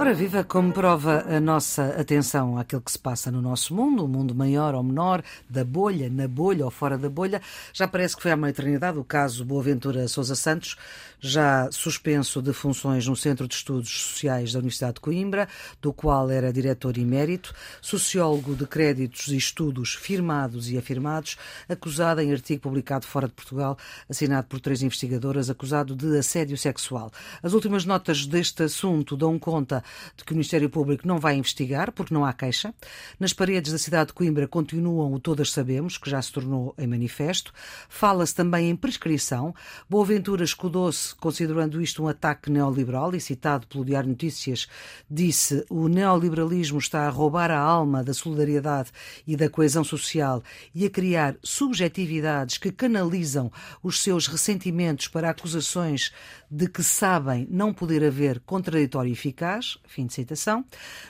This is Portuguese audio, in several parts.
Ora viva, como prova a nossa atenção àquilo que se passa no nosso mundo, o mundo maior ou menor, da bolha, na bolha ou fora da bolha, já parece que foi há uma eternidade o caso Boaventura Sousa Santos, já suspenso de funções no Centro de Estudos Sociais da Universidade de Coimbra, do qual era diretor emérito, sociólogo de créditos e estudos firmados e afirmados, acusado em artigo publicado fora de Portugal, assinado por três investigadoras, acusado de assédio sexual. As últimas notas deste assunto dão conta de que o Ministério Público não vai investigar, porque não há queixa. Nas paredes da cidade de Coimbra continuam o Todas Sabemos, que já se tornou em manifesto. Fala-se também em prescrição. Boaventura escudou-se, considerando isto um ataque neoliberal, e citado pelo Diário Notícias, disse o neoliberalismo está a roubar a alma da solidariedade e da coesão social e a criar subjetividades que canalizam os seus ressentimentos para acusações de que sabem não poder haver contraditório eficaz. Fim de citação.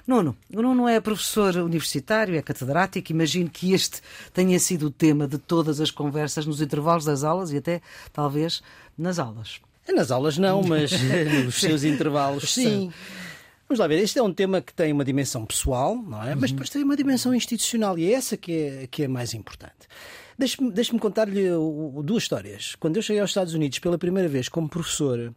Nuno, o Nuno é professor universitário, é catedrático. Imagino que este tenha sido o tema de todas as conversas nos intervalos das aulas e até, talvez, nas aulas. Nas aulas não, mas nos seus intervalos sim. Vamos lá ver, este é um tema que tem uma dimensão pessoal, não é? Mas depois tem uma dimensão institucional e é essa que é, que é mais importante. Deixe-me deixe contar-lhe duas histórias. Quando eu cheguei aos Estados Unidos pela primeira vez como professor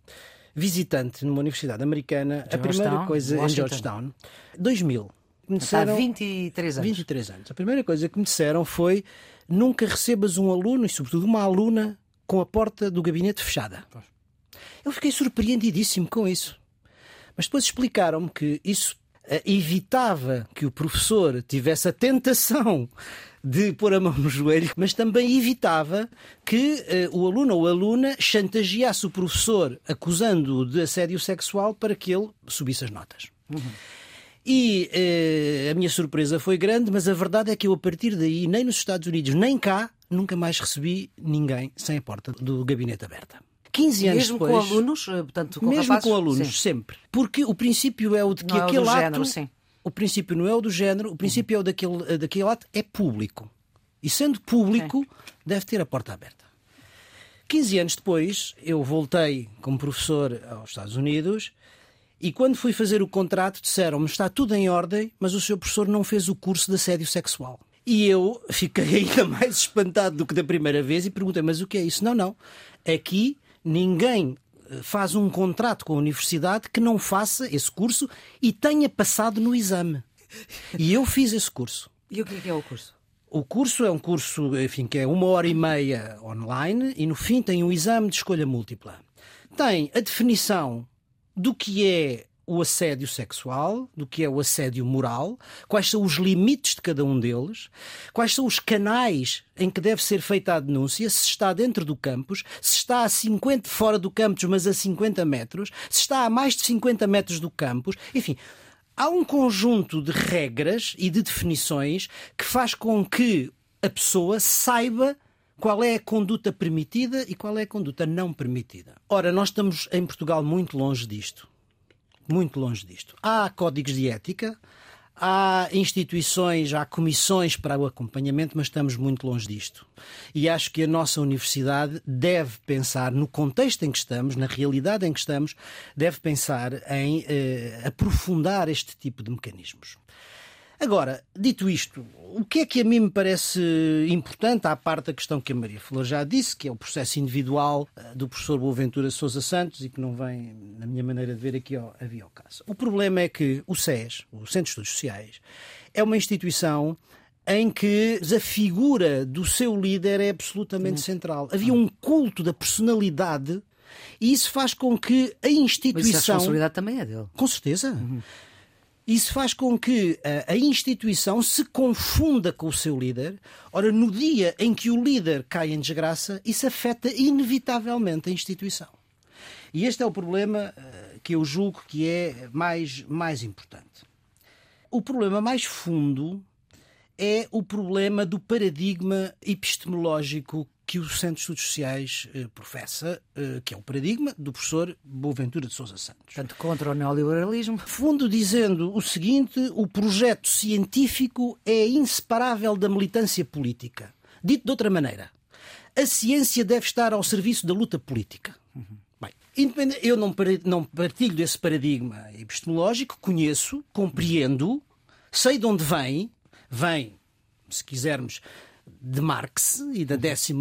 visitante numa universidade americana, a primeira coisa Washington. em Georgetown, 2000. Me disseram, Há 23 anos. 23 anos. A primeira coisa que me disseram foi nunca recebas um aluno e, sobretudo, uma aluna com a porta do gabinete fechada. Eu fiquei surpreendidíssimo com isso. Mas depois explicaram-me que isso eh, evitava que o professor tivesse a tentação de pôr a mão no joelho, mas também evitava que uh, o aluno ou a aluna chantageasse o professor acusando-o de assédio sexual para que ele subisse as notas. Uhum. E uh, a minha surpresa foi grande, mas a verdade é que eu, a partir daí, nem nos Estados Unidos, nem cá, nunca mais recebi ninguém sem a porta do gabinete aberta. 15 anos mesmo depois. Mesmo com alunos? Eh, portanto, com mesmo rapazes? com alunos, sim. sempre. Porque o princípio é o de que não aquele é o ato. Género, sim. O princípio não é o do género, o princípio é o daquele, daquele ato, é público. E sendo público, deve ter a porta aberta. 15 anos depois, eu voltei como professor aos Estados Unidos e quando fui fazer o contrato disseram-me está tudo em ordem, mas o seu professor não fez o curso de assédio sexual. E eu fiquei ainda mais espantado do que da primeira vez e perguntei, mas o que é isso? Não, não. Aqui ninguém eh, faz um contrato com a universidade que não faça esse curso e tenha passado no exame. E eu fiz esse curso. E o que é, é o curso? O curso é um curso, enfim, que é uma hora e meia online e no fim tem um exame de escolha múltipla. Tem a definição do que é o assédio sexual, do que é o assédio moral, quais são os limites de cada um deles, quais são os canais em que deve ser feita a denúncia, se está dentro do campus, se está a 50 fora do campus, mas a 50 metros, se está a mais de 50 metros do campus, enfim. Há um conjunto de regras e de definições que faz com que a pessoa saiba qual é a conduta permitida e qual é a conduta não permitida. Ora, nós estamos em Portugal muito longe disto muito longe disto. Há códigos de ética, há instituições, há comissões para o acompanhamento, mas estamos muito longe disto. E acho que a nossa universidade deve pensar no contexto em que estamos, na realidade em que estamos, deve pensar em eh, aprofundar este tipo de mecanismos. Agora, dito isto, o que é que a mim me parece importante, à parte da questão que a Maria Flor já disse, que é o processo individual eh, do professor Boaventura Sousa Santos e que não vem, na minha maneira de ver, aqui ao, havia ao caso. O problema é que o SES, o Centro de Estudos Sociais, é uma instituição em que a figura do seu líder é absolutamente Sim. central. Havia um culto da personalidade e isso faz com que a instituição. Mas a responsabilidade também é dele. Com certeza. Uhum. Isso faz com que a, a, instituição se confunda com o seu líder. Ora, no dia em que o líder cai em desgraça, isso afeta inevitavelmente a instituição. E este é o problema uh, que eu julgo que é mais, mais importante. O problema mais fundo é o problema do paradigma epistemológico que o Centro de Estudos Sociais eh, professa, eh, que é o paradigma do professor Boaventura de Sousa Santos. Portanto, contra o neoliberalismo. Fundo dizendo o seguinte: o projeto científico é inseparável da militância política. Dito de outra maneira, a ciência deve estar ao serviço da luta política. Uhum. Bem, eu não partilho desse paradigma epistemológico, conheço, compreendo, sei de onde vem, vem, se quisermos, de Marx e da 12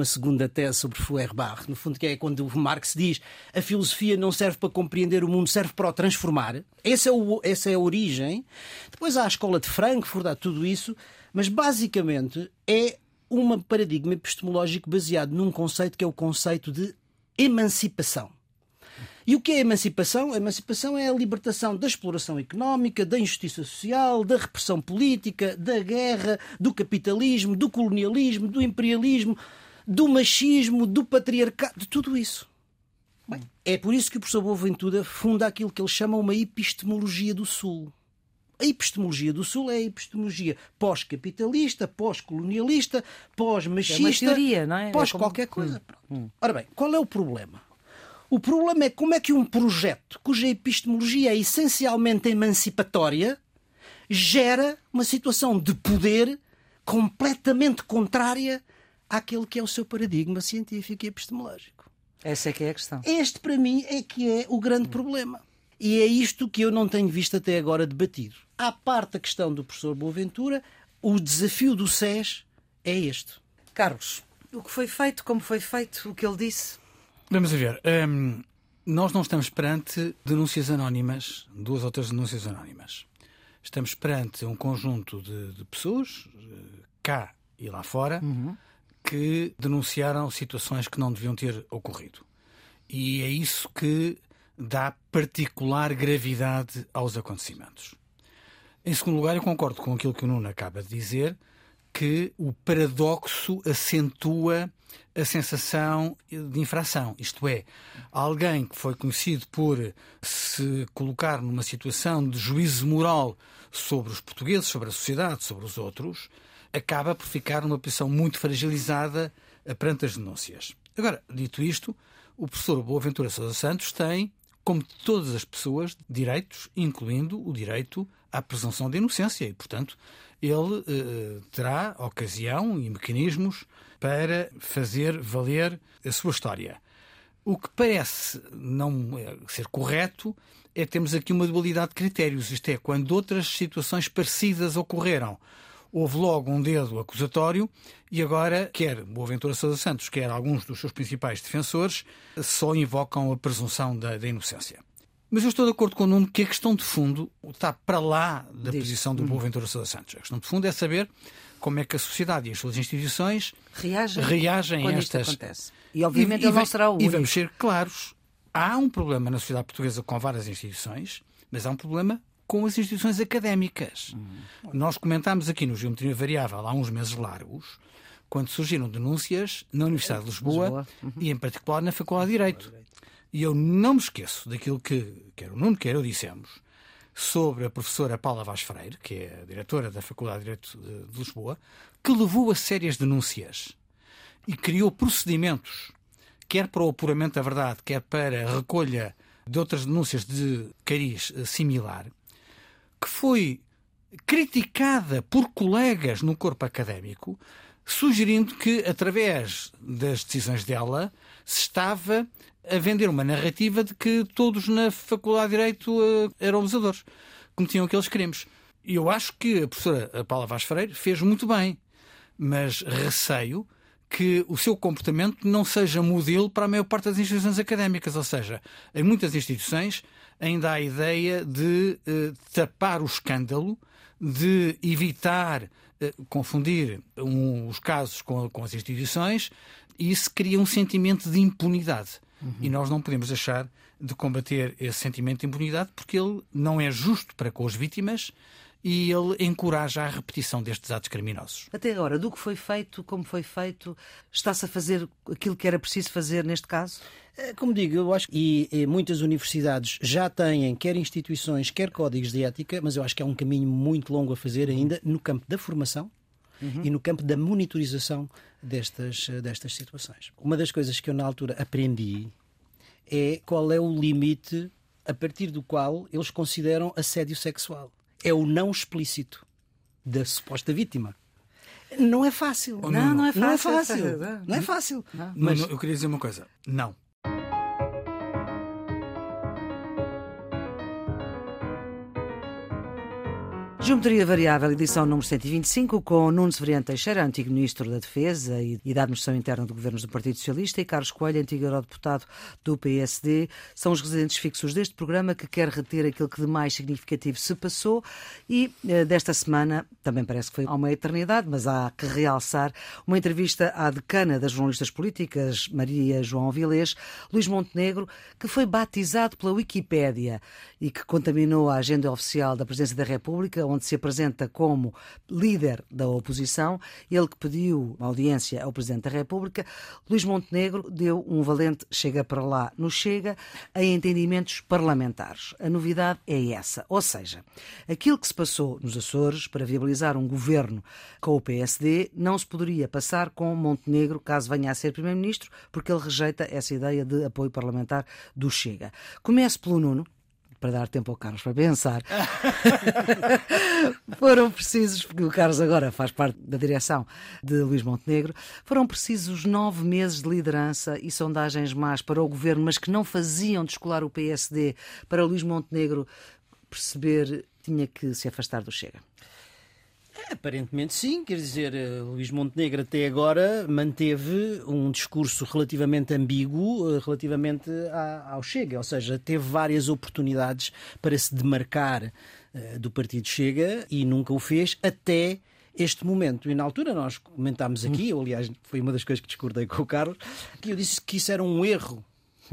tese sobre Feuerbach, no fundo, que é quando Marx diz a filosofia não serve para compreender o mundo, serve para o transformar. Essa é, o, essa é a origem. Depois há a escola de Frankfurt, há tudo isso, mas basicamente é um paradigma epistemológico baseado num conceito que é o conceito de emancipação. E o que é emancipação? A emancipação é a libertação da exploração económica, da injustiça social, da repressão política, da guerra, do capitalismo, do colonialismo, do imperialismo, do machismo, do patriarcado, de tudo isso. Bem, é por isso que o professor Boaventura funda aquilo que ele chama uma epistemologia do Sul. A epistemologia do Sul é a epistemologia pós-capitalista, pós-colonialista, pós-machista, é não é? pós é como... qualquer coisa. Hum. Ora bem, qual é o problema? O problema é como é que um projeto cuja epistemologia é essencialmente emancipatória gera uma situação de poder completamente contrária àquele que é o seu paradigma científico e epistemológico. Essa é que é a questão. Este, para mim, é que é o grande problema. E é isto que eu não tenho visto até agora debatido. À parte da questão do professor Boaventura, o desafio do SES é este. Carlos, o que foi feito, como foi feito, o que ele disse? Vamos ver. Um, nós não estamos perante denúncias anónimas, duas ou três denúncias anónimas. Estamos perante um conjunto de, de pessoas, eh, cá e lá fora, uhum. que denunciaram situações que não deviam ter ocorrido. E é isso que dá particular gravidade aos acontecimentos. Em segundo lugar, eu concordo com aquilo que o Nuno acaba de dizer, que o paradoxo acentua a sensação de infração. Isto é, alguém que foi conhecido por se colocar numa situação de juízo moral sobre os portugueses, sobre a sociedade, sobre os outros, acaba por ficar numa posição muito fragilizada perante as denúncias. Agora, dito isto, o professor Boaventura Sousa Santos tem, como todas as pessoas, direitos, incluindo o direito à presunção de inocência e, portanto, ele eh, terá ocasião e mecanismos para fazer valer a sua história. O que parece não eh, ser correto é termos aqui uma dualidade de critérios, isto é, quando outras situações parecidas ocorreram, houve logo um dedo acusatório e agora, quer Boaventura Sousa Santos, quer alguns dos seus principais defensores, só invocam a presunção da, da inocência. Mas eu estou de acordo com o Nuno que a questão de fundo está para lá da Diz. posição do hum. Boaventura Sousa Santos. A questão de fundo é saber como é que a sociedade e as suas instituições reagem, reagem a estas. Acontece. E obviamente e, ele não será o único. E vamos ser claros: há um problema na sociedade portuguesa com várias instituições, mas há um problema com as instituições académicas. Hum. Nós comentámos aqui no Geometria Variável há uns meses largos, quando surgiram denúncias na Universidade de Lisboa, Lisboa. Uhum. e em particular na Faculdade de Direito. E eu não me esqueço daquilo que quer o Nuno, quer eu dissemos sobre a professora Paula Vaz Freire, que é a diretora da Faculdade de Direito de Lisboa, que levou a sérias denúncias e criou procedimentos, quer para o apuramento da verdade, quer para a recolha de outras denúncias de cariz similar, que foi criticada por colegas no corpo académico, sugerindo que, através das decisões dela, se estava a vender uma narrativa de que todos na Faculdade de Direito uh, eram abusadores, cometiam aqueles crimes. E eu acho que a professora Paula Vaz Freire fez muito bem, mas receio que o seu comportamento não seja modelo para a maior parte das instituições académicas. Ou seja, em muitas instituições ainda há a ideia de uh, tapar o escândalo, de evitar uh, confundir um, os casos com, com as instituições, e isso cria um sentimento de impunidade. Uhum. E nós não podemos deixar de combater esse sentimento de impunidade porque ele não é justo para com as vítimas e ele encoraja a repetição destes atos criminosos. Até agora, do que foi feito, como foi feito, está-se a fazer aquilo que era preciso fazer neste caso? É, como digo, eu acho que e, e muitas universidades já têm quer instituições, quer códigos de ética, mas eu acho que é um caminho muito longo a fazer ainda no campo da formação uhum. e no campo da monitorização destas, destas situações. Uma das coisas que eu na altura aprendi é qual é o limite a partir do qual eles consideram assédio sexual. É o não explícito da suposta vítima. Não é fácil. Oh, não, não, não, é fácil. Não é fácil. Não é fácil. Não. Mas eu queria dizer uma coisa. Não. Geometria Variável, edição número 125, com Nuno Severiano Teixeira, antigo Ministro da Defesa e da Administração Interna do Governo do Partido Socialista, e Carlos Coelho, antigo Eurodeputado do PSD. São os residentes fixos deste programa que quer reter aquilo que de mais significativo se passou e eh, desta semana, também parece que foi há uma eternidade, mas há que realçar uma entrevista à decana das jornalistas políticas, Maria João Vilês, Luís Montenegro, que foi batizado pela Wikipédia e que contaminou a agenda oficial da Presidência da República, onde se apresenta como líder da oposição, ele que pediu audiência ao Presidente da República, Luís Montenegro deu um valente chega para lá no Chega em entendimentos parlamentares. A novidade é essa, ou seja, aquilo que se passou nos Açores para viabilizar um governo com o PSD não se poderia passar com Montenegro caso venha a ser Primeiro-Ministro, porque ele rejeita essa ideia de apoio parlamentar do Chega. Comece pelo Nuno, para dar tempo ao Carlos para pensar, foram precisos, porque o Carlos agora faz parte da direção de Luís Montenegro, foram precisos nove meses de liderança e sondagens más para o governo, mas que não faziam descolar o PSD para Luís Montenegro perceber tinha que se afastar do Chega. Aparentemente sim, quer dizer, eh, Luís Montenegro até agora manteve um discurso relativamente ambíguo eh, relativamente ao Chega, ou seja, teve várias oportunidades para se demarcar eh, do partido Chega e nunca o fez até este momento. E na altura nós comentámos aqui, ou aliás foi uma das coisas que discordei com o Carlos, que eu disse que isso era um erro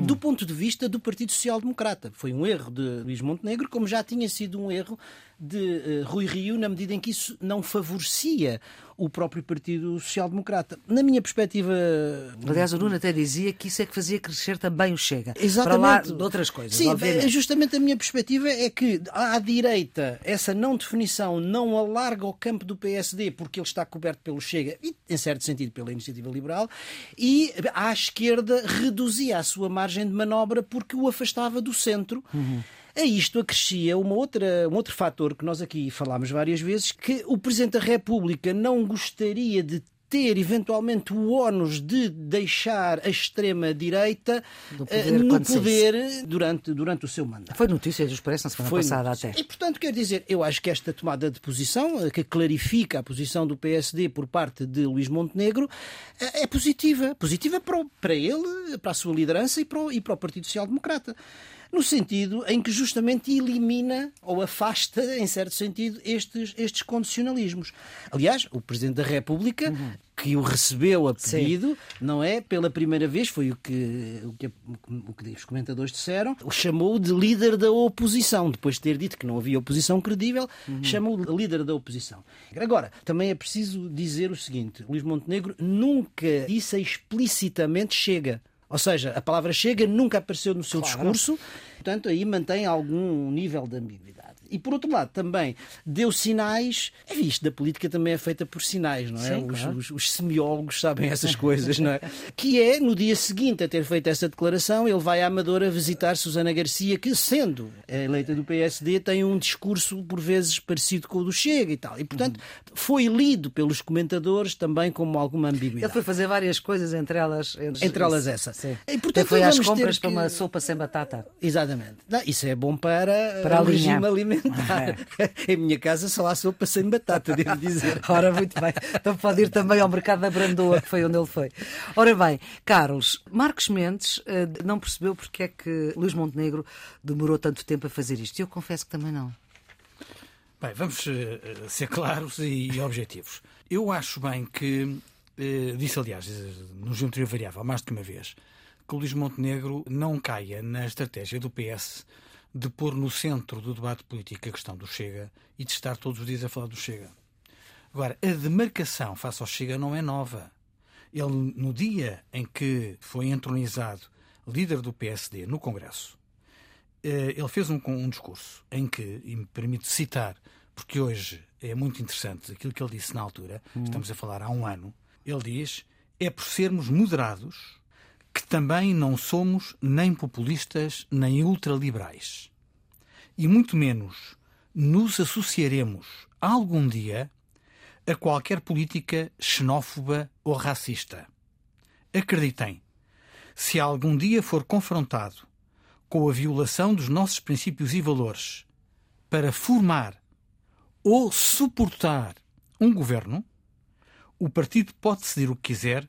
do ponto de vista do Partido Social Democrata. Foi um erro de Luís Montenegro, como já tinha sido um erro de uh, Rui Rio, na medida em que isso não favorecia o próprio Partido Social Democrata. Na minha perspectiva. Aliás, o Nuno até dizia que isso é que fazia crescer também o Chega. Exatamente. Para lá de outras coisas. Sim, obviamente. justamente a minha perspectiva é que à direita essa não definição não alarga o campo do PSD porque ele está coberto pelo Chega e, em certo sentido, pela iniciativa liberal, e à esquerda reduzia a sua margem de manobra porque o afastava do centro. Uhum. A isto acrescia uma outra, um outro fator que nós aqui falámos várias vezes, que o Presidente da República não gostaria de ter eventualmente o ónus de deixar a extrema-direita uh, no poder durante, durante o seu mandato. Foi notícia do Expresso na semana Foi passada notícia. até. E, portanto, quer dizer, eu acho que esta tomada de posição, eh, que clarifica a posição do PSD por parte de Luís Montenegro, eh, é positiva. Positiva para, para ele, para a sua liderança e para o, e para o Partido Social Democrata no sentido em que justamente elimina ou afasta, em certo sentido, estes, estes condicionalismos. Aliás, o Presidente da República, uhum. que o recebeu a pedido, Sim. não é? Pela primeira vez, foi o que, o que, o que os comentadores disseram, o chamou de líder da oposição, depois de ter dito que não havia oposição credível, uhum. chamou de líder da oposição. Agora, também é preciso dizer o seguinte: Luís Montenegro nunca disse explicitamente chega. Ou seja, a palavra chega nunca apareceu no seu claro. discurso, portanto, aí mantém algum nível de ambiguidade. E por outro lado, também deu sinais. É visto, da política também é feita por sinais, não é? Sim, os, claro. os, os, semiólogos sabem essas coisas, não é? Que é, no dia seguinte a ter feito essa declaração, ele vai à Amadora visitar Susana Garcia, que, sendo eleita do PSD, tem um discurso por vezes parecido com o do Chega e tal. E, portanto, uhum. foi lido pelos comentadores também como alguma ambiguidade. Ele foi fazer várias coisas, entre elas. Entre, entre elas essa. Sim. E, portanto, foi às compras que... para uma sopa sem batata. Exatamente. Não, isso é bom para, para o regime alimentar. É. em minha casa só há sopa sem batata, devo dizer. Ora, muito bem. Então pode ir também ao mercado da Brandoa, que foi onde ele foi. Ora bem, Carlos, Marcos Mendes eh, não percebeu porque é que Luís Montenegro demorou tanto tempo a fazer isto. Eu confesso que também não. Bem, vamos eh, ser claros e objetivos. Eu acho bem que, eh, disse aliás, no Geometria Variável, mais do que uma vez, que o Luís Montenegro não caia na estratégia do PS de pôr no centro do debate político a questão do Chega e de estar todos os dias a falar do Chega. Agora, a demarcação face ao Chega não é nova. Ele, no dia em que foi entronizado líder do PSD no Congresso, eh, ele fez um, um discurso em que, e me permito citar, porque hoje é muito interessante aquilo que ele disse na altura, hum. estamos a falar há um ano, ele diz: é por sermos moderados que também não somos nem populistas nem ultraliberais. E muito menos nos associaremos algum dia a qualquer política xenófoba ou racista. Acreditem, se algum dia for confrontado com a violação dos nossos princípios e valores para formar ou suportar um governo, o partido pode decidir o que quiser,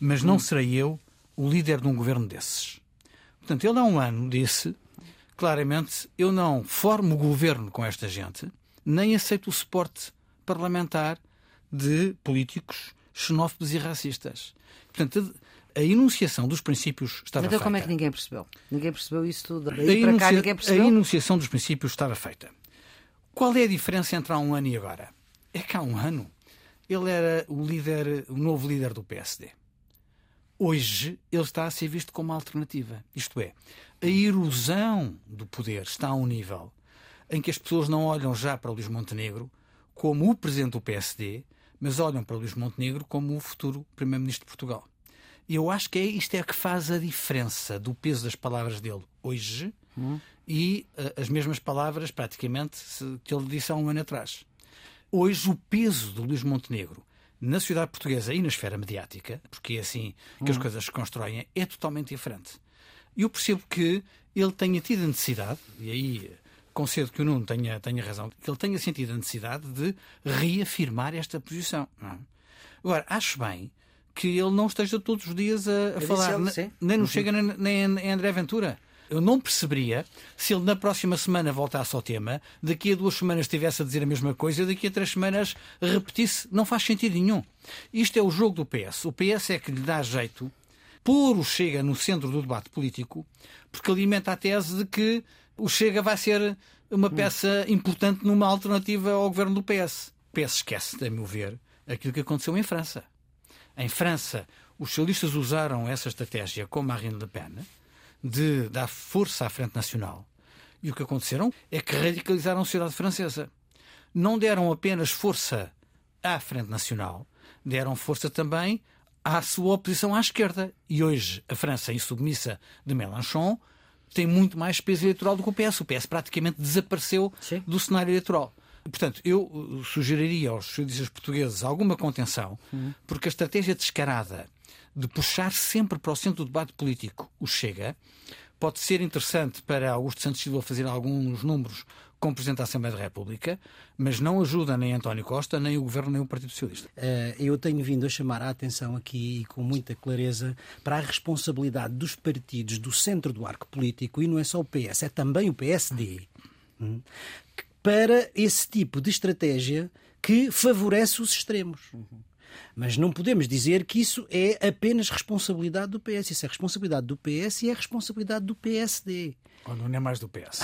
mas não hum. serei eu o líder de um governo desses. Portanto, ele há um ano disse claramente: eu não formo o governo com esta gente, nem aceito o suporte parlamentar de políticos xenófobos e racistas. Portanto, a enunciação dos princípios estava então, feita. Então como é que ninguém percebeu? Ninguém percebeu isso tudo? Daí para cá ninguém percebeu? A enunciação dos princípios estava feita. Qual é a diferença entre há um ano e agora? É que há um ano ele era o líder, o novo líder do PSD. Hoje ele está a ser visto como uma alternativa. Isto é, a erosão do poder está a um nível em que as pessoas não olham já para o Luís Montenegro como o presidente do PSD, mas olham para o Luís Montenegro como o futuro primeiro-ministro de Portugal. E eu acho que é, isto é que faz a diferença do peso das palavras dele hoje hum. e uh, as mesmas palavras, praticamente, se, que ele disse há um ano atrás. Hoje, o peso do Luís Montenegro na sociedade portuguesa e na esfera mediática, porque é assim que hum. as coisas se constroem, é totalmente diferente. Eu percebo que ele tenha tido a necessidade, e aí concedo que o Nuno tenha, tenha razão, que ele tenha sentido a necessidade de reafirmar esta posição. É? Agora, acho bem que ele não esteja todos os dias a, a falar, ele, nem no uhum. Chega nem, nem em André Ventura. Eu não perceberia se ele na próxima semana voltasse ao tema, daqui a duas semanas estivesse a dizer a mesma coisa, daqui a três semanas repetisse. Não faz sentido nenhum. Isto é o jogo do PS. O PS é que lhe dá jeito pôr o Chega no centro do debate político, porque alimenta a tese de que o Chega vai ser uma peça importante numa alternativa ao governo do PS. O PS esquece, a meu ver, aquilo que aconteceu em França. Em França, os socialistas usaram essa estratégia com Marine Le Pen de dar força à Frente Nacional. E o que aconteceram é que radicalizaram a sociedade francesa. Não deram apenas força à Frente Nacional, deram força também à sua oposição à esquerda. E hoje a França, insubmissa de Mélenchon, tem muito mais peso eleitoral do que o PS. O PS praticamente desapareceu Sim. do cenário eleitoral. Portanto, eu uh, sugeriria aos juízes portugueses alguma contenção, uhum. porque a estratégia descarada de puxar sempre para o centro do debate político o Chega pode ser interessante para Augusto Santos Silva fazer alguns números como Presidente da Assembleia da República, mas não ajuda nem António Costa, nem o Governo, nem o Partido Socialista. Uh, eu tenho vindo a chamar a atenção aqui, com muita clareza, para a responsabilidade dos partidos do centro do arco político, e não é só o PS, é também o PSD, hum, para esse tipo de estratégia que favorece os extremos. Mas não podemos dizer que isso é apenas responsabilidade do PS. Isso é responsabilidade do PS e é responsabilidade do PSD. Agora não é mais do PS.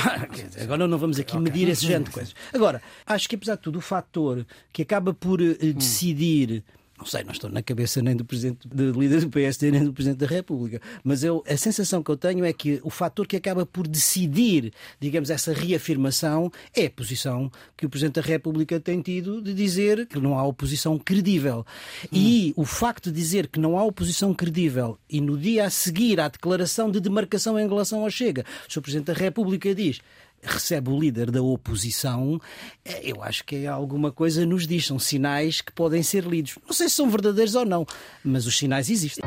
Agora não vamos aqui okay. medir esse género de coisas. Agora, acho que apesar de tudo, o fator que acaba por uh, decidir não sei, não estou na cabeça nem do presidente, do líder do PSD, nem do presidente da República, mas eu, a sensação que eu tenho é que o fator que acaba por decidir, digamos, essa reafirmação é a posição que o presidente da República tem tido de dizer que não há oposição credível. Hum. E o facto de dizer que não há oposição credível e no dia a seguir à declaração de demarcação em relação ao Chega, o Sr. Presidente da República diz recebe o líder da oposição, eh, eu acho que é alguma coisa nos diz. São sinais que podem ser lidos. Não sei se são verdadeiros ou não, mas os sinais existem.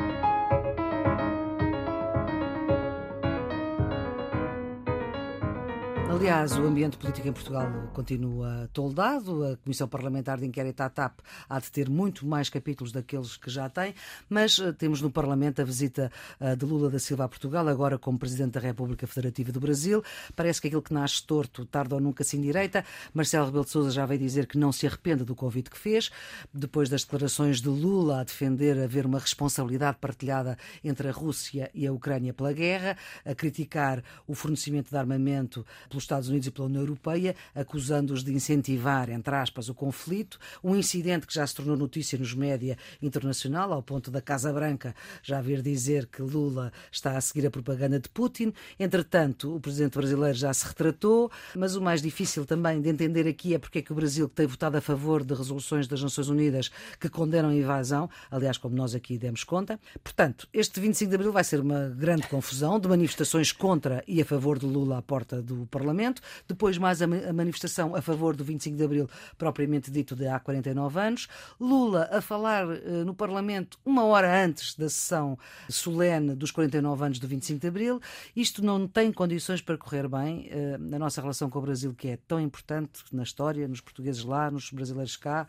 Aliás, o ambiente político em Portugal continua toldado. A Comissão Parlamentar de Inquérito à TAP há de ter muito mais capítulos daqueles que já tem, mas eh, temos no Parlamento a visita eh, de Lula da Silva a Portugal, agora como Presidente da República Federativa do Brasil. Parece que aquilo que nasce torto, tarde ou nunca se endireita. Marcelo Rebelo de Sousa já veio dizer que não se arrepende do convite que fez, depois das declarações de Lula a defender haver uma responsabilidade partilhada entre a Rússia e a Ucrânia pela guerra, a criticar o fornecimento de armamento pelos Estados Unidos e pela União Europeia, acusando-os de incentivar, entre aspas, o conflito. Um incidente que já se tornou notícia nos média internacional, ao ponto da Casa Branca já vir dizer que Lula está a seguir a propaganda de Putin. Entretanto, o presidente brasileiro já se retratou, mas o mais difícil também de entender aqui é porque é que o Brasil, que tem votado a favor de resoluções das Nações Unidas que condenam a invasão, aliás, como nós aqui demos conta. Portanto, este 25 de abril vai ser uma grande confusão de manifestações contra e a favor de Lula à porta do Parlamento. Parlamento, depois mais a manifestação a favor do 25 de Abril, propriamente dito de há 49 anos, Lula a falar no Parlamento uma hora antes da sessão solene dos 49 anos do 25 de Abril. Isto não tem condições para correr bem na nossa relação com o Brasil, que é tão importante na história, nos portugueses lá, nos brasileiros cá.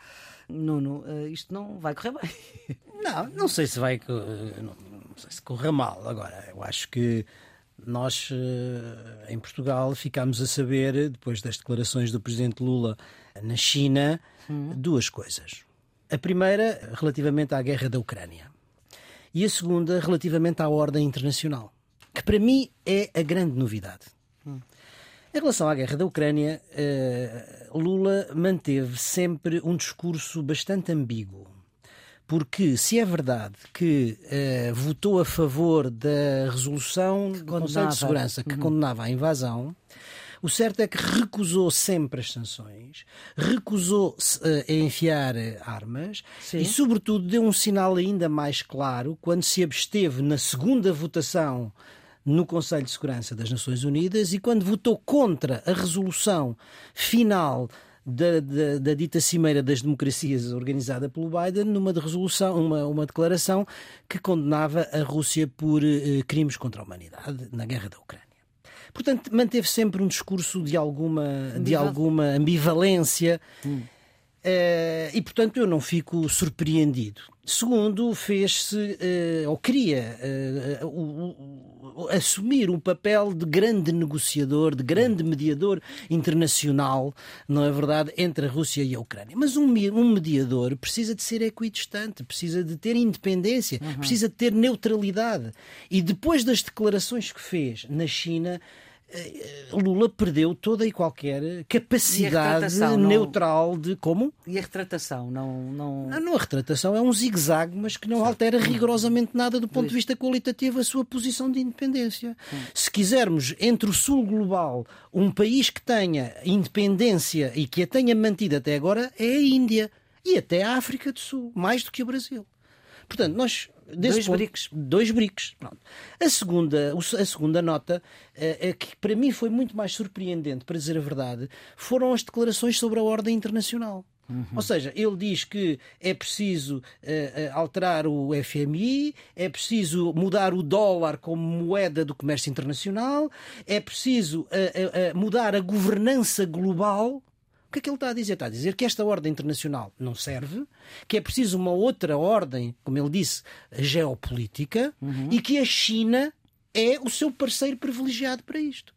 Nuno, isto não vai correr bem. Não, não sei se vai. Não sei se corra mal. Agora, eu acho que nós em Portugal ficámos a saber, depois das declarações do presidente Lula na China, hum. duas coisas. A primeira, relativamente à guerra da Ucrânia. E a segunda, relativamente à ordem internacional, que para mim é a grande novidade. Hum. Em relação à guerra da Ucrânia, Lula manteve sempre um discurso bastante ambíguo porque se é verdade que uh, votou a favor da resolução do Conselho de Segurança que uhum. condenava a invasão, o certo é que recusou sempre as sanções, recusou uh, enfiar armas Sim. e, sobretudo, deu um sinal ainda mais claro quando se absteve na segunda votação no Conselho de Segurança das Nações Unidas e quando votou contra a resolução final da, da, da, dita Cimeira das Democracias organizada pelo Biden numa de resolução, uma, uma declaração que condenava a Rússia por eh, crimes contra a humanidade na guerra da Ucrânia. Portanto, manteve sempre um discurso de alguma, de alguma ambivalência. Hum. Uh, e, portanto, eu não fico surpreendido. Segundo, fez-se, uh, ou queria, uh, assumir um papel de grande negociador, de grande mediador internacional, não é verdade, entre a Rússia e a Ucrânia. Mas um, um mediador precisa de ser equidistante, precisa de ter independência, uhum. precisa de ter neutralidade. E depois das declarações que fez na China, eh, Lula perdeu toda e qualquer capacidade neutral não... de como? E a retratação? Não, não... Não, não a retratação é um zigue-zague, mas que não altera rigorosamente nada do ponto de vista qualitativo a sua posição de independência. Hum. Se quisermos, entre o Sul global, um país que tenha independência e que a tenha mantido até agora, é a Índia. E até a África do Sul, mais do que o Brasil. Portanto, nós dois ponto, briques. Dois briques. Pronto. A, segunda, a segunda nota, é, que para mim foi muito mais surpreendente, para dizer a verdade, foram as declarações sobre a ordem internacional. Uhum. Ou seja, ele diz que é preciso uh, alterar o FMI, é preciso mudar o dólar como moeda do comércio internacional, é preciso uh, uh, mudar a governança global o que é que ele está a dizer? Está a dizer que esta ordem internacional não serve, que é preciso uma outra ordem, como ele disse, geopolítica, uhum. e que a China é o seu parceiro privilegiado para isto.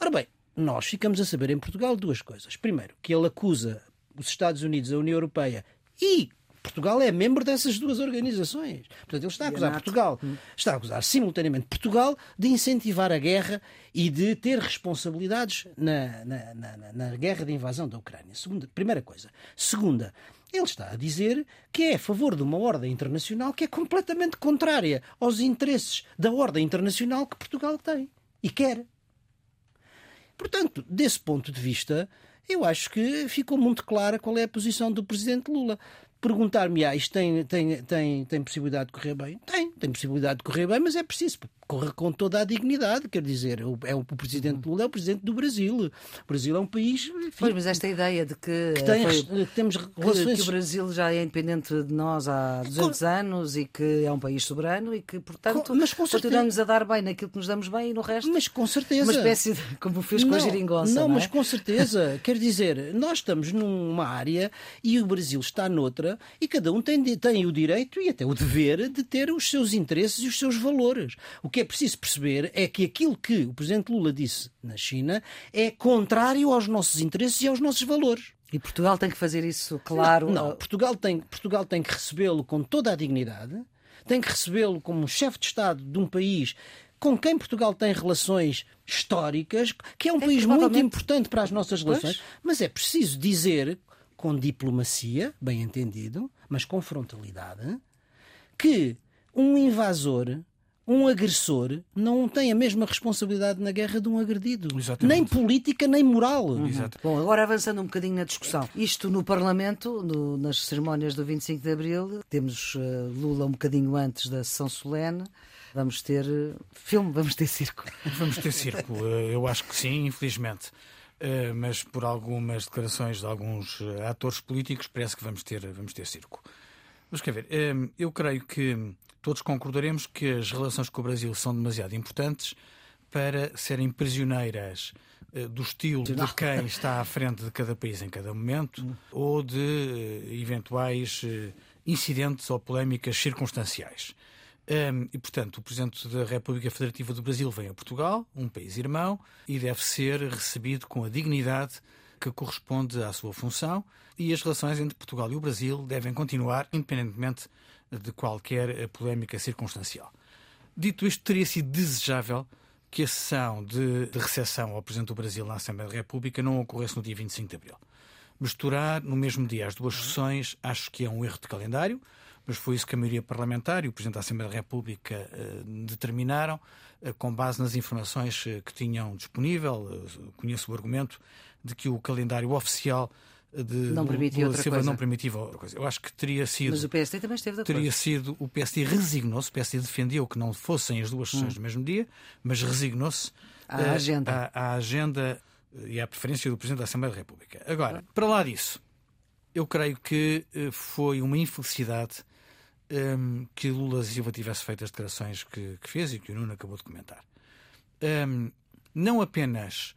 Ora bem, nós ficamos a saber em Portugal duas coisas. Primeiro, que ele acusa os Estados Unidos, a União Europeia e Portugal é membro dessas duas organizações. Portanto, ele está a acusar Portugal, hum. está a acusar simultaneamente Portugal de incentivar a guerra e de ter responsabilidades na, na, na, na guerra de invasão da Ucrânia. Segunda, primeira coisa. Segunda, ele está a dizer que é a favor de uma ordem internacional que é completamente contrária aos interesses da ordem internacional que Portugal tem e quer. Portanto, desse ponto de vista, eu acho que ficou muito clara qual é a posição do presidente Lula. Perguntar-me, ah, isto tem, tem, tem, tem possibilidade de correr bem? Tem, tem possibilidade de correr bem, mas é preciso com toda a dignidade, quer dizer, o, é o, o presidente Lula é o presidente do Brasil. O Brasil é um país. Enfim, pois, mas esta ideia de que, que, tem, foi, que temos relações. Que, o Brasil já é independente de nós há 200 com... anos e que é um país soberano e que, portanto, com, mas com continuamos a dar bem naquilo que nos damos bem e no resto. Mas com certeza. Uma espécie de, como fez com não, a geringonça. Não, não é? mas com certeza. quer dizer, nós estamos numa área e o Brasil está noutra e cada um tem, tem o direito e até o dever de ter os seus interesses e os seus valores. O que é preciso perceber é que aquilo que o presidente Lula disse na China é contrário aos nossos interesses e aos nossos valores. E Portugal tem que fazer isso, claro. Não, não. Portugal tem, Portugal tem que recebê-lo com toda a dignidade, tem que recebê-lo como chefe de Estado de um país com quem Portugal tem relações históricas, que é um é país muito importante para as nossas relações, pois? mas é preciso dizer, com diplomacia, bem entendido, mas com frontalidade, que um invasor um agressor não tem a mesma responsabilidade na guerra de um agredido. Exatamente. Nem política, nem moral. Uhum. Bom, agora avançando um bocadinho na discussão. Isto no Parlamento, no, nas cerimónias do 25 de Abril, temos uh, Lula um bocadinho antes da sessão solene. Vamos ter eh, filme, vamos ter circo. Vamos ter circo, eh, eu acho que sim, infelizmente. Uh, mas por algumas declarações de alguns uh, atores políticos parece que vamos ter, vamos ter circo. Mas quer ver, uh, eu creio que todos concordaremos que as relações com o Brasil são demasiado importantes para serem prisioneiras do estilo de quem está à frente de cada país em cada momento hum. ou de eventuais incidentes ou polémicas circunstanciais. Um, e, portanto, o Presidente da República Federativa do Brasil vem a Portugal, um país irmão, e deve ser recebido com a dignidade que corresponde à sua função. E as relações entre Portugal e o Brasil devem continuar, independentemente de qualquer polémica circunstancial. Dito isto, teria sido desejável que a sessão de, de recepção ao Presidente do Brasil na Assembleia da República não ocorresse no dia 25 de abril. Misturar no mesmo dia as duas sessões acho que é um erro de calendário mas foi isso que a maioria parlamentar e o Presidente da Assembleia da República eh, determinaram, eh, com base nas informações eh, que tinham disponível. conheço o argumento de que o calendário oficial de não permitia outra Silva coisa. não outra coisa. Eu acho que teria sido. Mas o PSD também esteve de acordo. Teria sido. O PSD resignou-se, o PSD defendeu que não fossem as duas sessões hum. no mesmo dia, mas resignou-se à agenda. À, à, agenda e à preferência do Presidente da Assembleia da República. Agora, para lá disso, eu creio que foi uma infelicidade um, que Lula Silva tivesse feito as declarações que, que, fez e que o Nuno acabou de comentar. Um, não apenas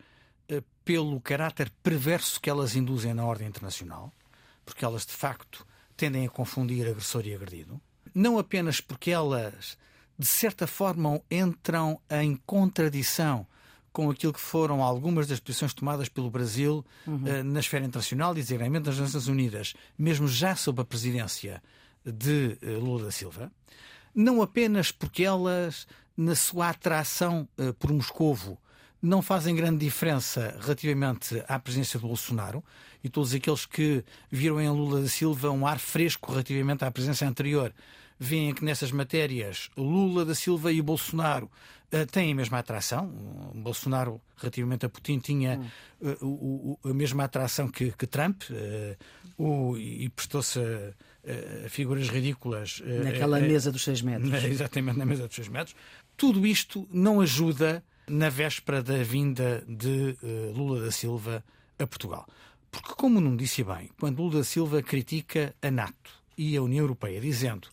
pelo caráter perverso que elas induzem na ordem internacional, porque elas de facto tendem a confundir agressor e agredido, não apenas porque elas de certa forma entram em contradição com aquilo que foram algumas das posições tomadas pelo Brasil uhum. uh, na esfera internacional, designadamente nas Nações Unidas, mesmo já sob a presidência de eh, Lula da Silva, não apenas porque elas, na sua atração uh, por Moscovo, não fazem grande diferença relativamente à presença de Bolsonaro, e todos aqueles que viram em Lula da Silva um ar fresco relativamente à presença anterior, veem que nessas matérias Lula da Silva e Bolsonaro uh, têm a mesma atração. Bolsonaro, relativamente a Putin, tinha uh, o, o, a mesma atração que, que Trump o, e prestou-se a uh, figuras ridículas. Uh, Naquela uh, mesa dos 6 metros. Exatamente, na mesa dos 6 metros. Tudo isto não ajuda na véspera da vinda de Lula da Silva a Portugal. Porque, como não disse bem, quando Lula da Silva critica a NATO e a União Europeia, dizendo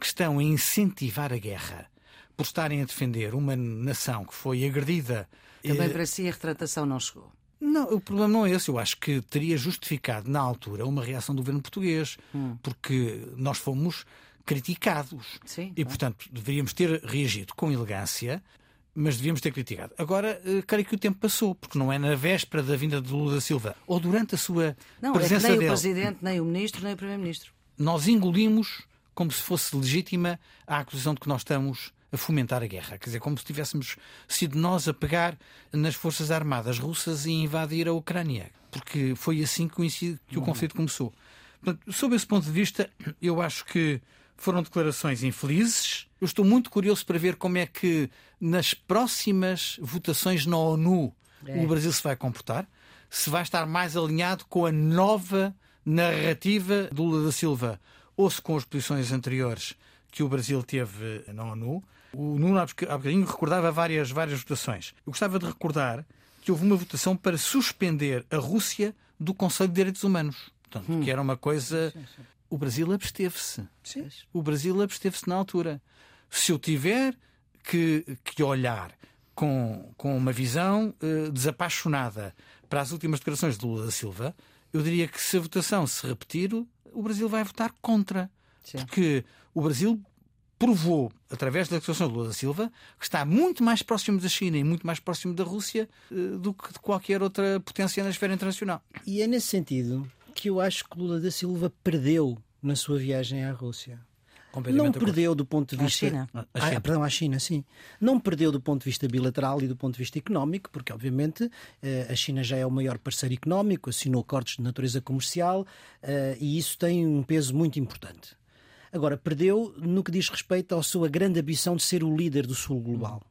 que estão a incentivar a guerra por estarem a defender uma nação que foi agredida. Também para si a retratação não chegou. Não, o problema não é esse. Eu acho que teria justificado, na altura, uma reação do governo português, hum. porque nós fomos criticados. Sim, e, portanto, deveríamos ter reagido com elegância, mas devíamos ter criticado. Agora, eh, creio que o tempo passou, porque não é na véspera da vinda de Lula da Silva, ou durante a sua não, presença é nem dele. o Presidente, nem o Ministro, nem o Primeiro-Ministro. Nós engolimos como se fosse legítima a acusação de que nós estamos a fomentar a guerra. Quer dizer, como se tivéssemos sido nós a pegar nas forças armadas russas e invadir a Ucrânia. Porque foi assim que, o, que o conflito começou. Portanto, sob esse ponto de vista, eu acho que foram declarações infelizes. Eu estou muito curioso para ver como é que nas próximas votações na ONU é. o Brasil se vai comportar. Se vai estar mais alinhado com a nova narrativa do Lula da Silva ou se com as posições anteriores que o Brasil teve na ONU. O Nuno, há bocadinho, recordava várias, várias votações. Eu gostava de recordar que houve uma votação para suspender a Rússia do Conselho de Direitos Humanos. Portanto, hum. que era uma coisa. Sim, sim. O Brasil absteve-se. O Brasil absteve-se na altura. Se eu tiver que, que olhar com, com uma visão uh, desapaixonada para as últimas declarações de Lula da Silva, eu diria que se a votação se repetir, o Brasil vai votar contra. Sim. Porque o Brasil provou, através da declaração de Lula da Silva, que está muito mais próximo da China e muito mais próximo da Rússia eh, do que de qualquer outra potência na esfera internacional. E é nesse sentido que eu acho que Lula da Silva perdeu na sua viagem à Rússia. Não perdeu do ponto de vista. À China. Ah, ah, perdão, à China, sim. Não perdeu do ponto de vista bilateral e do ponto de vista económico, porque, obviamente, eh, a China já é o maior parceiro económico, assinou acordos de natureza comercial eh, e isso tem um peso muito importante. Agora, perdeu no que diz respeito à sua grande ambição de ser o líder do Sul global.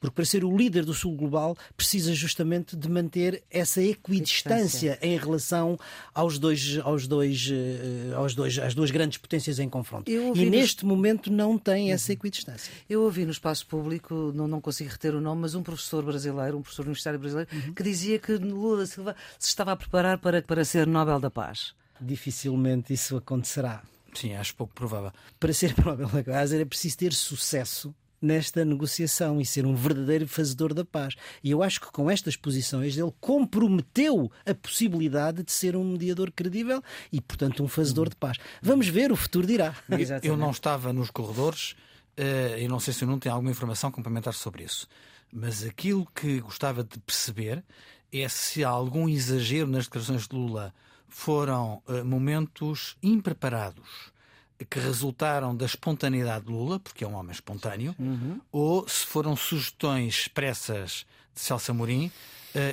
Porque para ser o líder do Sul global precisa justamente de manter essa equidistância em relação aos dois, aos dois, eh, aos dois, às duas grandes potências em confronto. E neste nos... momento não tem essa uhum. equidistância. Eu ouvi no espaço público, não, não consigo reter o nome, mas um professor brasileiro, um professor universitário brasileiro, uhum. que dizia que Lula da Silva se estava a preparar para, para ser Nobel da Paz. Dificilmente isso acontecerá. Sim, acho pouco provável. Para ser Nobel da Paz era preciso ter sucesso nesta negociação e ser um verdadeiro fazedor da paz. E eu acho que com estas posições ele comprometeu a possibilidade de ser um mediador credível e, portanto, um fazedor de paz. Vamos ver, o futuro dirá. Eu não estava nos corredores eh, e não sei se o Nuno tem alguma informação complementar sobre isso. Mas aquilo que gostava de perceber é se há algum exagero nas declarações de Lula foram uh, momentos impreparados que resultaram da espontaneidade de Lula, porque é um homem espontâneo, uhum. ou se foram sugestões expressas de Celso Amorim uh,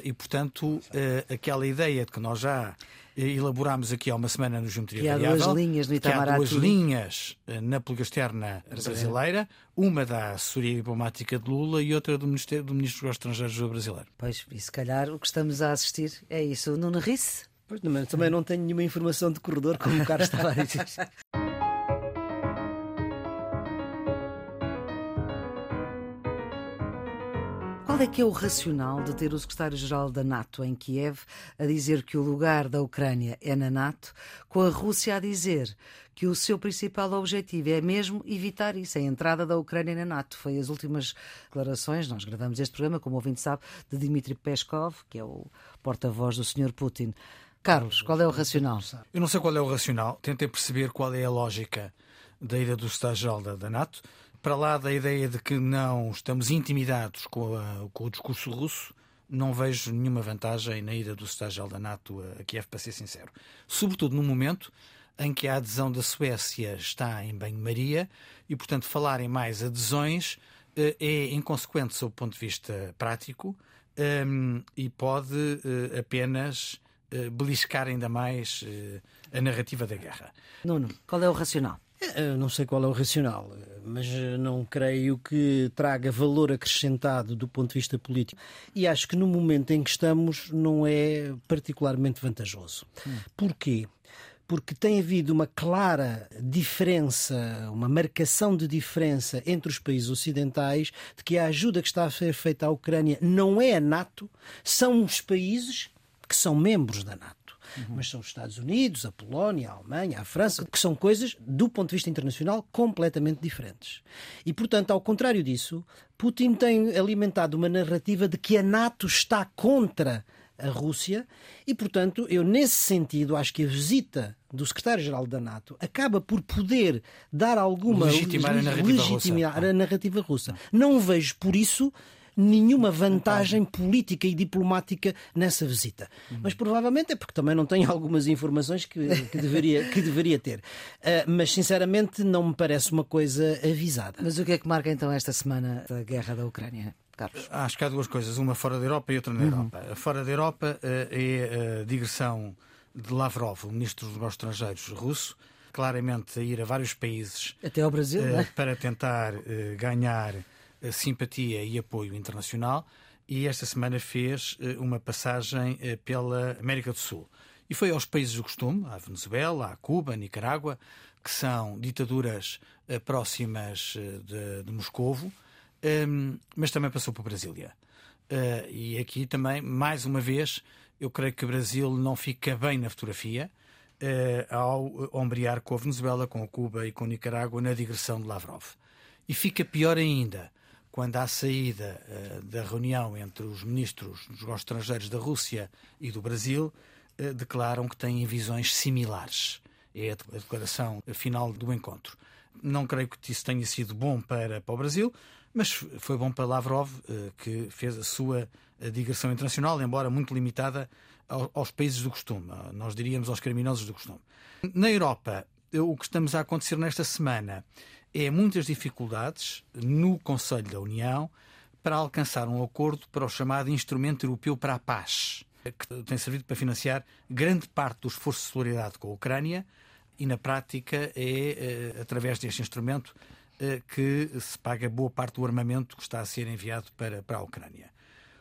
e, portanto, uh, aquela ideia de que nós já elaborámos aqui há uma semana no Geometria que há Variável, duas linhas no que há duas linhas na política externa brasileira, uma da assessoria diplomática de Lula e outra do, Ministério, do Ministro dos Estrangeiros brasileiro. Pois, e se calhar o que estamos a assistir é isso. Nuno Risse? Pois, também não tenho nenhuma informação de corredor, como o Carlos estava a dizer. Qual é que é o racional de ter o secretário-geral da NATO em Kiev a dizer que o lugar da Ucrânia é na NATO, com a Rússia a dizer que o seu principal objetivo é mesmo evitar isso, a entrada da Ucrânia na NATO. Foi as últimas declarações, nós gravamos este programa, como o ouvinte sabe, de Dmitry Peskov, que é o porta-voz do Sr. Putin. Carlos, qual é o racional? Eu não sei qual é o racional. Tentei perceber qual é a lógica da ida do secretário-geral da, da NATO para lá da ideia de que não estamos intimidados com, a, com o discurso russo, não vejo nenhuma vantagem na ida do secretário da NATO a Kiev, para ser sincero. Sobretudo no momento em que a adesão da Suécia está em banho-maria e, portanto, falar em mais adesões eh, é inconsequente sob o ponto de vista prático ehm, e pode eh, apenas eh, beliscar ainda mais a narrativa da guerra. Nuno, qual é o racional? Eu não sei qual é o racional, mas não creio que traga valor acrescentado do ponto de vista político. E acho que no momento em que estamos não é particularmente vantajoso. Hum. Porquê? Porque tem havido uma clara diferença, uma marcação de diferença entre os países ocidentais de que a ajuda que está a ser feita à Ucrânia não é a NATO, são os países que são membros da NATO uhum. mas são os Estados Unidos, a Polónia, a Alemanha, a França, que são coisas, do ponto de vista internacional, completamente diferentes. E, portanto, ao contrário disso, Putin tem alimentado uma narrativa de que a NATO está contra a Rússia e, portanto, eu nesse sentido acho que a visita do secretário-geral da NATO acaba por poder dar alguma legitimar, a narrativa, legitimar russa. a narrativa russa. Não vejo por isso nenhuma vantagem política e diplomática nessa visita. Uhum. Mas provavelmente é porque também não tenho algumas informações que, que deveria, que deveria ter. Uh, mas sinceramente não me parece uma coisa avisada. Mas o que é que marca então esta semana da guerra da Ucrânia? Carlos? Acho que há duas coisas, uma fora da Europa e outra na uhum. Europa. Fora da Europa uh, é a digressão de Lavrov, o ministro dos Negócios Estrangeiros russo, claramente a ir a vários países até ao Brasil, uh, para tentar ganhar simpatia e apoio internacional e esta semana fez eh, uma passagem eh, pela América do Sul. E foi aos países do costume, à Venezuela, à Cuba, à Nicarágua, que são ditaduras eh, próximas de, de Moscovo, ehm, mas também passou por Brasília. E aqui também, mais uma vez, eu creio que o Brasil não fica bem na fotografia ao ombrear com a Venezuela, com a Cuba e com a Nicarágua na digressão de Lavrov. E fica pior ainda quando à saída uh, da reunião entre os ministros dos negócios estrangeiros da Rússia e do Brasil, uh, declaram que têm visões similares. É a declaração final do encontro. Não creio que isso tenha sido bom para, para o Brasil, mas foi bom para Lavrov, uh, que fez a sua digressão internacional, embora muito limitada aos países do costume, nós diríamos aos criminosos do costume. Na Europa, o que estamos a acontecer nesta semana é muitas dificuldades no Conselho da União para alcançar um acordo para o chamado Instrumento Europeu para a Paz, que tem servido para financiar grande parte do esforço de solidariedade com a Ucrânia e, na prática, é, eh, através deste instrumento, eh, que se paga boa parte do armamento que está a ser enviado para, para a Ucrânia.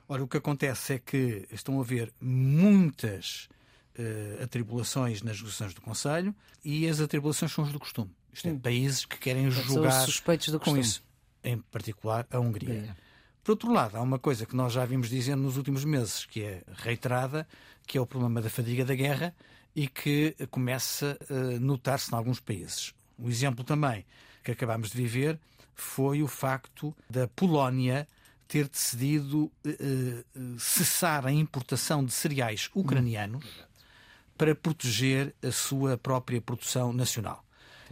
Ora, o que acontece é que estão a haver muitas uh, atribulações nas negociações do Conselho e as atribulações são as do costume. Isto é, países que querem jogar suspeitos do com costume. isso, em particular a Hungria. Por outro lado, há uma coisa que nós já vimos dizendo nos últimos meses, que é reiterada, que é o problema da fadiga da guerra e que começa a notar-se em alguns países. O exemplo também que acabámos de viver foi o facto da Polónia ter decidido uh, cessar a importação de cereais ucranianos para proteger a sua própria produção nacional.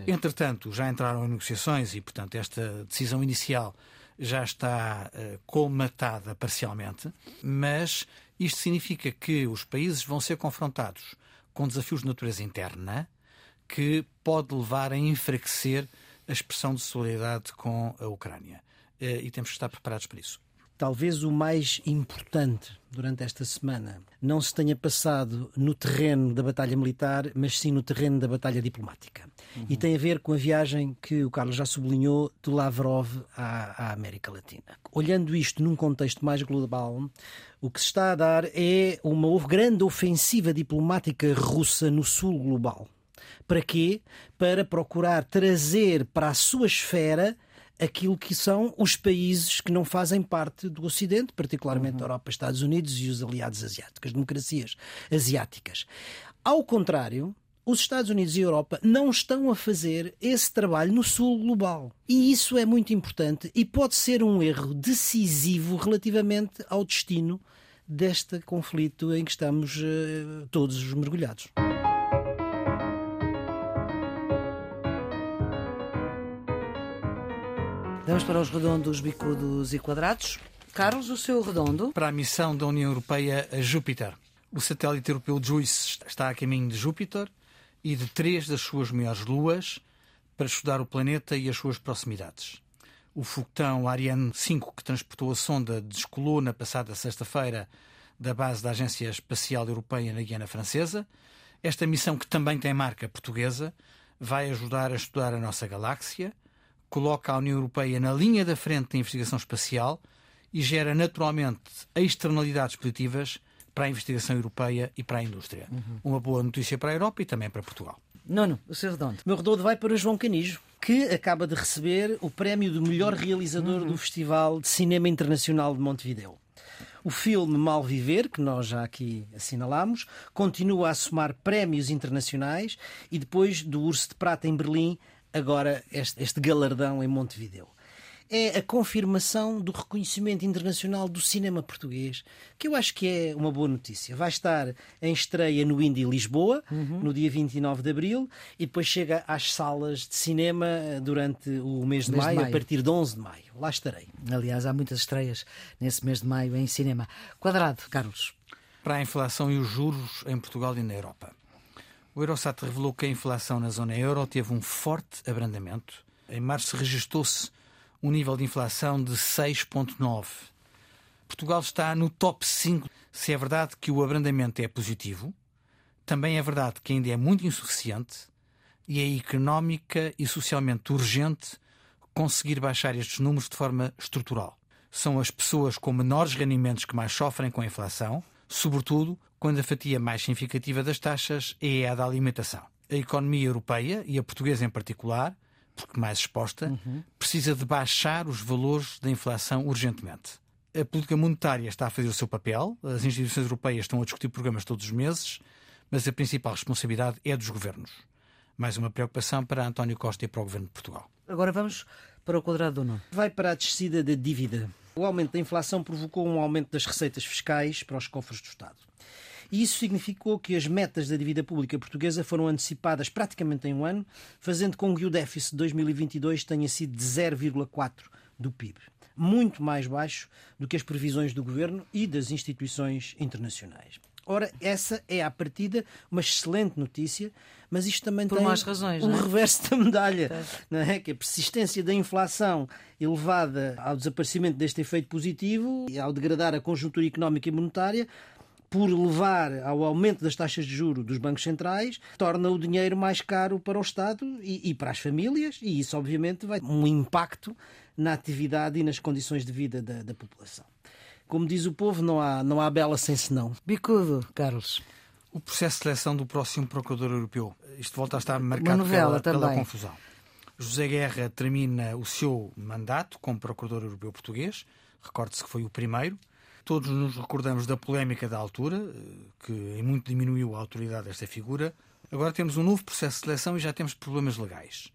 Entretanto, já entraram em negociações e, portanto, esta decisão inicial já está uh, colmatada parcialmente, mas isto significa que os países vão ser confrontados com desafios de natureza interna que pode levar a enfraquecer a expressão de solidariedade com a Ucrânia. Uh, e temos que estar preparados para isso talvez o mais importante durante esta semana não se tenha passado no terreno da batalha militar, mas sim no terreno da batalha diplomática. Uhum. E tem a ver com a viagem que o Carlos já sublinhou do Lavrov à, à, América Latina. Olhando isto num contexto mais global, o que se está a dar é uma grande ofensiva diplomática russa no sul global. Para quê? Para procurar trazer para a sua esfera aquilo que são os países que não fazem parte do Ocidente, particularmente uhum. a Europa, Estados Unidos e os aliados asiáticos, as democracias asiáticas. Ao contrário, os Estados Unidos e a Europa não estão a fazer esse trabalho no sul global. E isso é muito importante e pode ser um erro decisivo relativamente ao destino deste conflito em que estamos uh, todos mergulhados. Vamos para os redondos, bicudos e quadrados. Carlos, o seu redondo? Para a missão da União Europeia a Júpiter. O satélite europeu JUICE está a caminho de Júpiter e de três das suas maiores luas para estudar o planeta e as suas proximidades. O foguetão Ariane 5, que transportou a sonda, descolou na passada sexta-feira da base da Agência Espacial Europeia na Guiana Francesa. Esta missão, que também tem marca portuguesa, vai ajudar a estudar a nossa galáxia, coloca a União Europeia na linha da frente da investigação espacial e gera naturalmente externalidades positivas para a investigação europeia e para a indústria. Uhum. Uma boa notícia para a Europa e também para Portugal. Nono, o seu redondo. O meu redondo vai para o João Canijo, que acaba de receber o prémio do melhor realizador uhum. do Festival de Cinema Internacional de Montevideo. O filme Mal Viver, que nós já aqui assinalámos, continua a somar prémios internacionais e depois do Urso de Prata em Berlim agora este, este galardão em Montevideo é a confirmação do reconhecimento internacional do cinema português, que eu acho que é uma boa notícia. Vai estar em estreia no Indy Lisboa, uhum. no dia 29 de abril, e depois chega às salas de cinema durante o mês de, mês maio, de maio, a partir de 11 de maio. Lá estarei. Aliás, há muitas estreias nesse mês de maio em cinema. Quadrado, Carlos. Para a inflação e os juros em Portugal e na Europa. O Eurostat revelou que a inflação na zona euro teve um forte abrandamento. Em março registrou-se um nível de inflação de 6,9. Portugal está no top 5. Se é verdade que o abrandamento é positivo, também é verdade que ainda é muito insuficiente e é económica e socialmente urgente conseguir baixar estes números de forma estrutural. São as pessoas com menores rendimentos que mais sofrem com a inflação, sobretudo quando a fatia mais significativa das taxas é a da alimentação. A economia europeia, e a portuguesa em particular, porque mais exposta, uhum. precisa de baixar os valores da inflação urgentemente. A política monetária está a fazer o seu papel, as instituições europeias estão a discutir programas todos os meses, mas a principal responsabilidade é dos governos. Mais uma preocupação para António Costa e para o governo de Portugal. Agora vamos para o quadrado do não. Vai para a descida da dívida. O aumento da inflação provocou um aumento das receitas fiscais para os cofres do Estado. E isso significou que as metas da dívida pública portuguesa foram antecipadas praticamente em um ano, fazendo com que o déficit de 2022 tenha sido de 0,4% do PIB. Muito mais baixo do que as previsões do governo e das instituições internacionais. Ora, essa é à partida uma excelente notícia, mas isto também Por tem razões, um é? reverso da medalha, não é? que a persistência da inflação elevada ao desaparecimento deste efeito positivo e ao degradar a conjuntura económica e monetária por levar ao aumento das taxas de juro dos bancos centrais, torna o dinheiro mais caro para o Estado e, e para as famílias, e isso, obviamente, vai ter um impacto na atividade e nas condições de vida da, da população. Como diz o povo, não há, não há bela sem senão. Bicudo, Carlos. O processo de seleção do próximo Procurador Europeu. Isto volta a estar marcado pela, pela confusão. José Guerra termina o seu mandato como Procurador Europeu Português. Recorde-se que foi o primeiro. Todos nos recordamos da polémica da altura, eh, que em muito diminuiu a autoridade desta figura. Agora temos um novo processo de seleção e já temos problemas legais.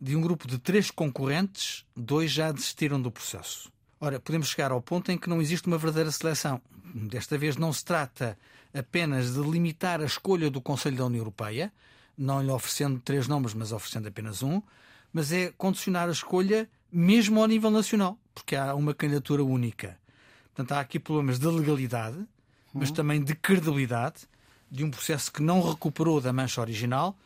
De um grupo de três concorrentes, dois já desistiram do processo. Ora, podemos chegar ao ponto em que não existe uma verdadeira seleção. Desta vez não se trata apenas de limitar a escolha do Conselho da União Europeia, não lhe oferecendo três nomes, mas oferecendo apenas um, mas é condicionar a escolha mesmo ao nível nacional, porque há uma candidatura única. Portanto, há aqui problemas de legalidade, mas uhum. também de credibilidade de um processo que não recuperou da mancha original,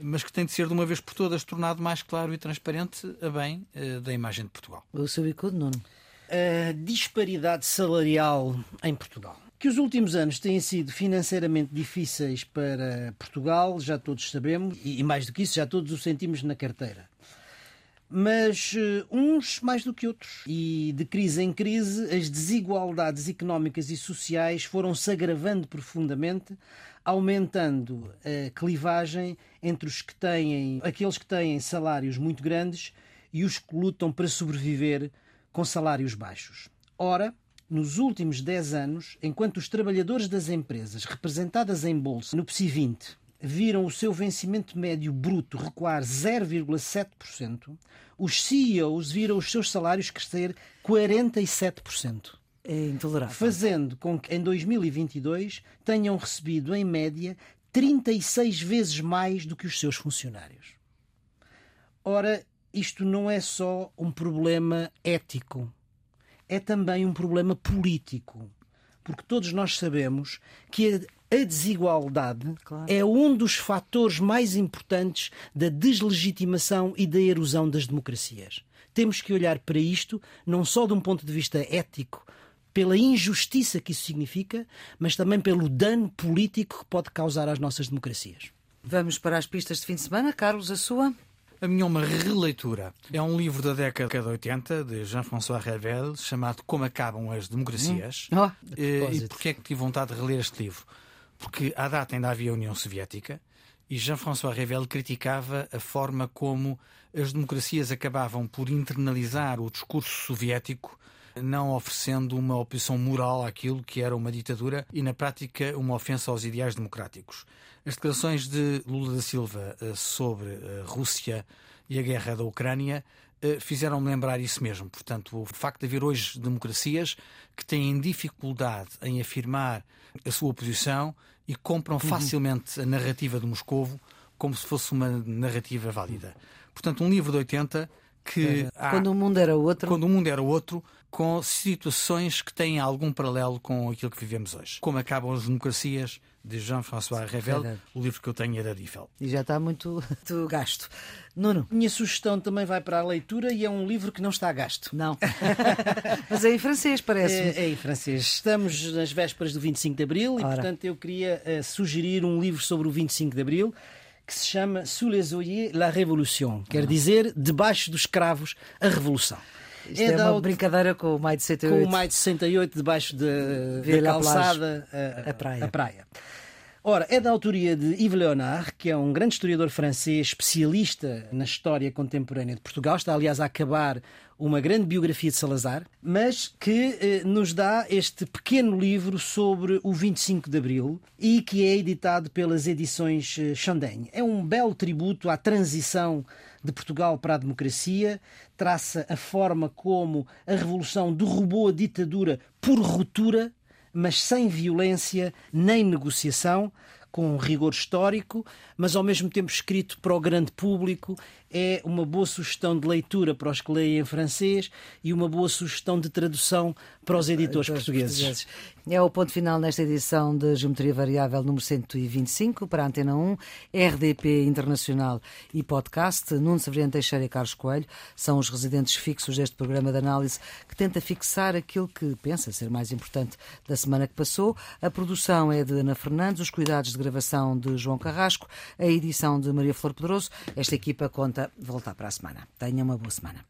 mas que tem de ser de uma vez por todas tornado mais claro e transparente a bem uh, da imagem de Portugal. O seu bicudo, Nuno? A disparidade salarial em Portugal. Que os últimos anos têm sido financeiramente difíceis para Portugal, já todos sabemos, e mais do que isso, já todos o sentimos na carteira mas uh, uns mais do que outros. E de crise em crise, as desigualdades económicas e sociais foram se agravando profundamente, aumentando a clivagem entre os que têm, aqueles que têm salários muito grandes e os que lutam para sobreviver com salários baixos. Ora, nos últimos 10 anos, enquanto os trabalhadores das empresas representadas em bolsa no PSI 20 viram o seu vencimento médio bruto recuar 0,7%, os CEOs viram os seus salários crescer 47%. É intolerável. Fazendo com que em 2022 tenham recebido, em média, 36 vezes mais do que os seus funcionários. Ora, isto não é só um problema ético, é também um problema político. Porque todos nós sabemos que a desigualdade claro. é um dos fatores mais importantes da deslegitimação e da erosão das democracias. Temos que olhar para isto não só de um ponto de vista ético, pela injustiça que isso significa, mas também pelo dano político que pode causar às nossas democracias. Vamos para as pistas de fim de semana. Carlos, a sua? A minha é uma releitura. É um livro da década de 80, de Jean-François Revel, chamado Como Acabam as Democracias. Hum. Oh, e, e porquê é que tive vontade de reler este livro? Porque à data ainda havia a União Soviética e Jean-François Revel criticava a forma como as democracias acabavam por internalizar o discurso soviético não oferecendo uma oposição moral àquilo que era uma ditadura e, na prática, uma ofensa aos ideais democráticos. As declarações de Lula da Silva eh, sobre a eh, Rússia e a guerra da Ucrânia fizeram-me lembrar isso mesmo. Portanto, o facto de haver hoje democracias que têm dificuldade em afirmar a sua posição e compram uhum. facilmente a narrativa de Moscovo como se fosse uma narrativa válida. Portanto, um livro de 80 que. Há, quando o mundo era outro. Quando o mundo era outro, com situações que têm algum paralelo com aquilo que vivemos hoje. Como acabam as democracias, de Jean-François Revel, é o livro que eu tenho é da Diffel. E já está muito, muito gasto. Nuno. Minha sugestão também vai para a leitura e é um livro que não está a gasto. Não. Mas é em francês, parece. É, é, em francês. Estamos nas vésperas do 25 de Abril Ora. e, portanto, eu queria uh, sugerir um livro sobre o 25 de Abril que se chama Sous les oeillers la Révolution, quer ah. dizer, debaixo dos cravos, a Revolução. Isto é, é uma brincadeira com o Maio de 68. Com o Maio de 68 debaixo de, da calçada, a, a, praia. a praia. Ora, é da autoria de Yves Leonard, que é um grande historiador francês, especialista na história contemporânea de Portugal. Está, aliás, a acabar uma grande biografia de Salazar, mas que eh, nos dá este pequeno livro sobre o 25 de Abril e que é editado pelas edições eh, Chandaigne. É um belo tributo à transição de Portugal para a democracia, traça a forma como a Revolução derrubou a ditadura por ruptura mas sem violência nem negociação, com rigor histórico, mas ao mesmo tempo escrito para o grande público. É uma boa sugestão de leitura para os que leem em francês e uma boa sugestão de tradução para os editores portugueses. portugueses. É o ponto final nesta edição de Geometria Variável número 125 para a Antena 1, RDP Internacional e podcast. Nuno Severiano Teixeira e Carlos Coelho são os residentes fixos deste programa de análise que tenta fixar aquilo que pensa ser mais importante da semana que passou. A produção é de Ana Fernandes, os cuidados de gravação de João Carrasco, a edição de Maria Flor Pedroso. Esta equipa conta voltar para a semana. Tenha uma boa semana.